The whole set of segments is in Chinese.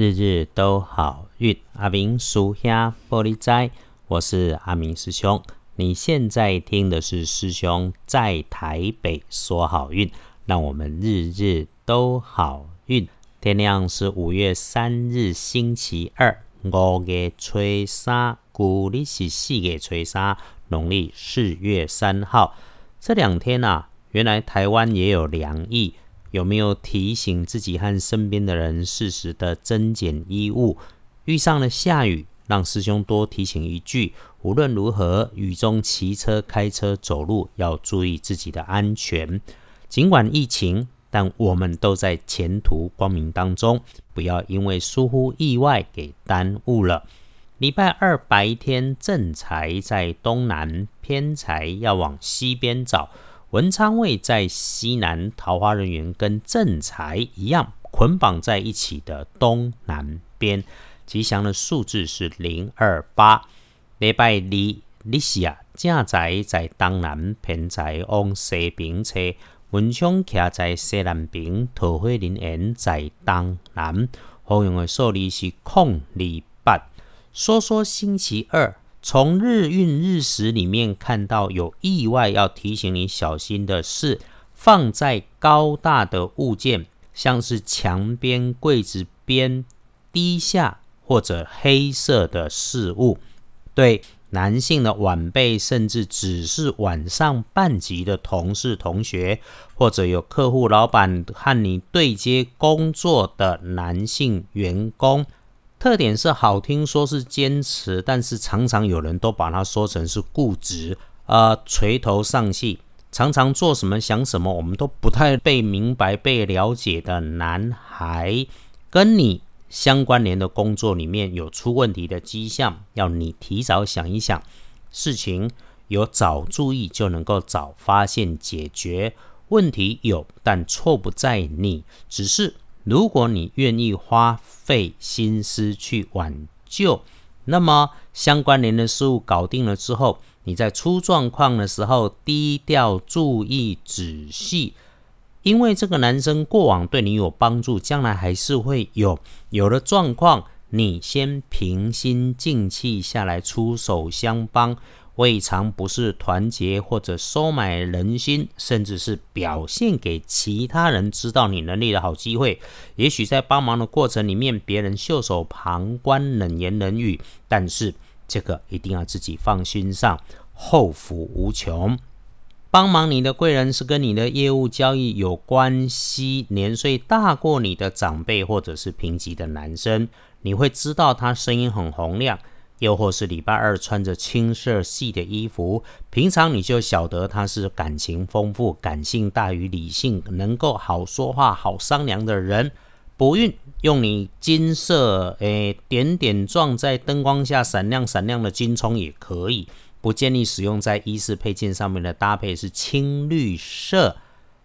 日日都好运。阿明属下玻璃斋，我是阿明师兄。你现在听的是师兄在台北说好运，让我们日日都好运。天亮是五月三日星期二，五月吹沙，古历是四月吹沙，农历四月三号。这两天呐，原来台湾也有凉意，有没有提醒自己和身边的人适时的增减衣物？遇上了下雨，让师兄多提醒一句：无论如何，雨中骑车、开车、走路要注意自己的安全。尽管疫情。但我们都在前途光明当中，不要因为疏忽意外给耽误了。礼拜二白天正财在东南，偏财要往西边找。文昌位在西南，桃花人员跟正财一样捆绑在一起的东南边。吉祥的数字是零二八。礼拜二利息啊，正财在东南，偏财往西边车。文昌徛在西南边，桃花人缘在东南。好用的数字是空二八。说说星期二，从日运日时里面看到有意外要提醒你小心的是，放在高大的物件，像是墙边、柜子边、低下或者黑色的事物，对。男性的晚辈，甚至只是晚上半级的同事、同学，或者有客户、老板和你对接工作的男性员工，特点是好听说是坚持，但是常常有人都把它说成是固执，呃，垂头丧气，常常做什么想什么，我们都不太被明白、被了解的男孩，跟你。相关联的工作里面有出问题的迹象，要你提早想一想，事情有早注意就能够早发现解决问题有，但错不在你，只是如果你愿意花费心思去挽救，那么相关联的事物搞定了之后，你在出状况的时候低调注意仔细。因为这个男生过往对你有帮助，将来还是会有有了状况，你先平心静气下来出手相帮，未尝不是团结或者收买人心，甚至是表现给其他人知道你能力的好机会。也许在帮忙的过程里面，别人袖手旁观、冷言冷语，但是这个一定要自己放心上，后福无穷。帮忙你的贵人是跟你的业务交易有关系，年岁大过你的长辈或者是平级的男生，你会知道他声音很洪亮，又或是礼拜二穿着青色系的衣服，平常你就晓得他是感情丰富、感性大于理性，能够好说话、好商量的人。不孕用你金色诶点点状在灯光下闪亮闪亮的金葱也可以。不建议使用在衣饰配件上面的搭配是青绿色。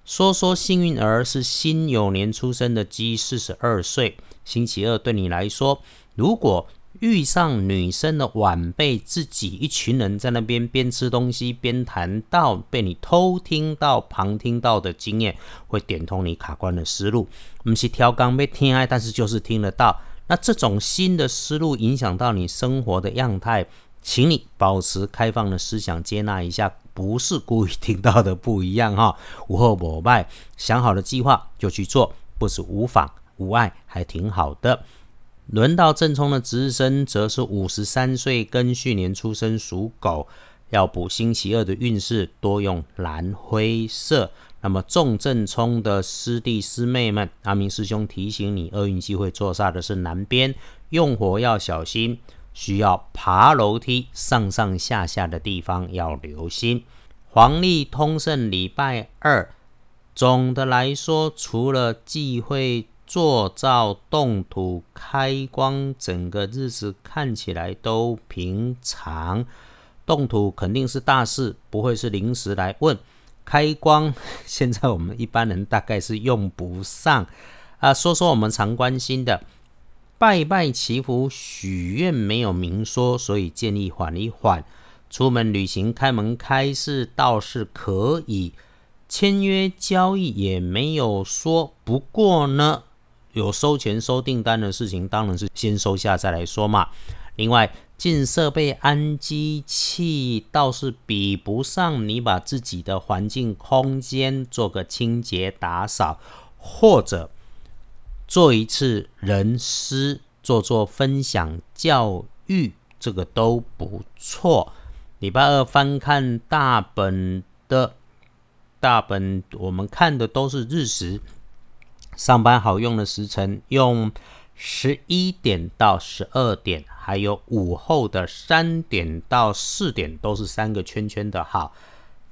说说幸运儿是辛酉年出生的鸡，四十二岁，星期二对你来说，如果遇上女生的晚辈，自己一群人在那边边吃东西边谈到被你偷听到、旁听到的经验，会点通你卡关的思路。不是挑刚被听爱，但是就是听得到。那这种新的思路影响到你生活的样态。请你保持开放的思想，接纳一下，不是故意听到的不一样哈。无后膜拜，想好了计划就去做，不是无妨无碍，还挺好的。轮到正冲的值日生，则是五十三岁，庚戌年出生，属狗，要补星期二的运势，多用蓝灰色。那么重正冲的师弟师妹们，阿明师兄提醒你，厄运机会坐煞的是南边，用火要小心。需要爬楼梯上上下下的地方要留心。黄历通胜礼拜二，总的来说，除了忌讳做造动土开光，整个日子看起来都平常。动土肯定是大事，不会是临时来问。开光，现在我们一般人大概是用不上啊。说说我们常关心的。拜拜祈福许愿没有明说，所以建议缓一缓。出门旅行开门开市倒是可以，签约交易也没有说。不过呢，有收钱收订单的事情，当然是先收下再来说嘛。另外，进设备安机器倒是比不上你把自己的环境空间做个清洁打扫，或者做一次人师，做做分享教育，这个都不错。礼拜二翻看大本的，大本我们看的都是日食。上班好用的时辰，用十一点到十二点，还有午后的三点到四点，都是三个圈圈的好。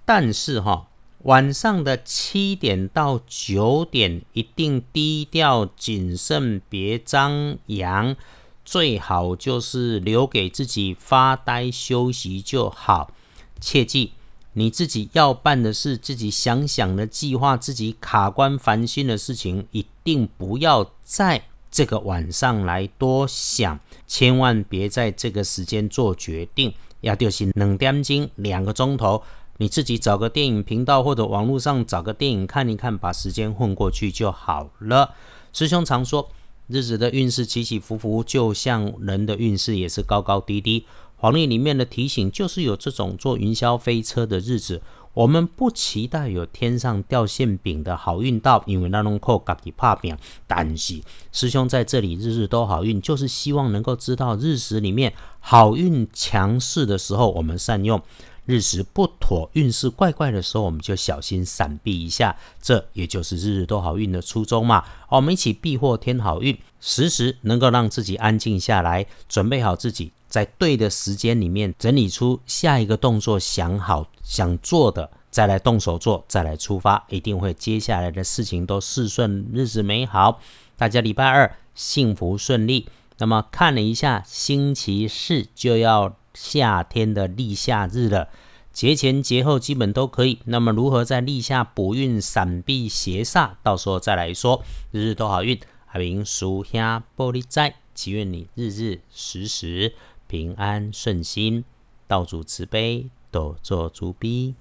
但是哈，晚上的七点到九点，一定低调谨慎，别张扬，最好就是留给自己发呆休息就好。切记。你自己要办的事，自己想想的计划，自己卡关烦心的事情，一定不要在这个晚上来多想，千万别在这个时间做决定。要就是冷点钟两个钟头，你自己找个电影频道或者网络上找个电影看一看，把时间混过去就好了。师兄常说，日子的运势起起伏伏，就像人的运势也是高高低低。黄历里面的提醒就是有这种坐云霄飞车的日子，我们不期待有天上掉馅饼的好运到，因为那种靠自己怕饼。但是师兄在这里日日都好运，就是希望能够知道日时里面好运强势的时候，我们善用；日时不妥、运势怪怪的时候，我们就小心闪避一下。这也就是日日都好运的初衷嘛。我们一起避祸添好运，时时能够让自己安静下来，准备好自己。在对的时间里面整理出下一个动作，想好想做的，再来动手做，再来出发，一定会接下来的事情都事顺，日子美好。大家礼拜二幸福顺利。那么看了一下，星期四就要夏天的立夏日了，节前节后基本都可以。那么如何在立夏补运、闪避邪煞，到时候再来说。日日都好运，阿明属下玻璃斋，祈愿你日日时时。平安顺心，道主慈悲，多做主逼。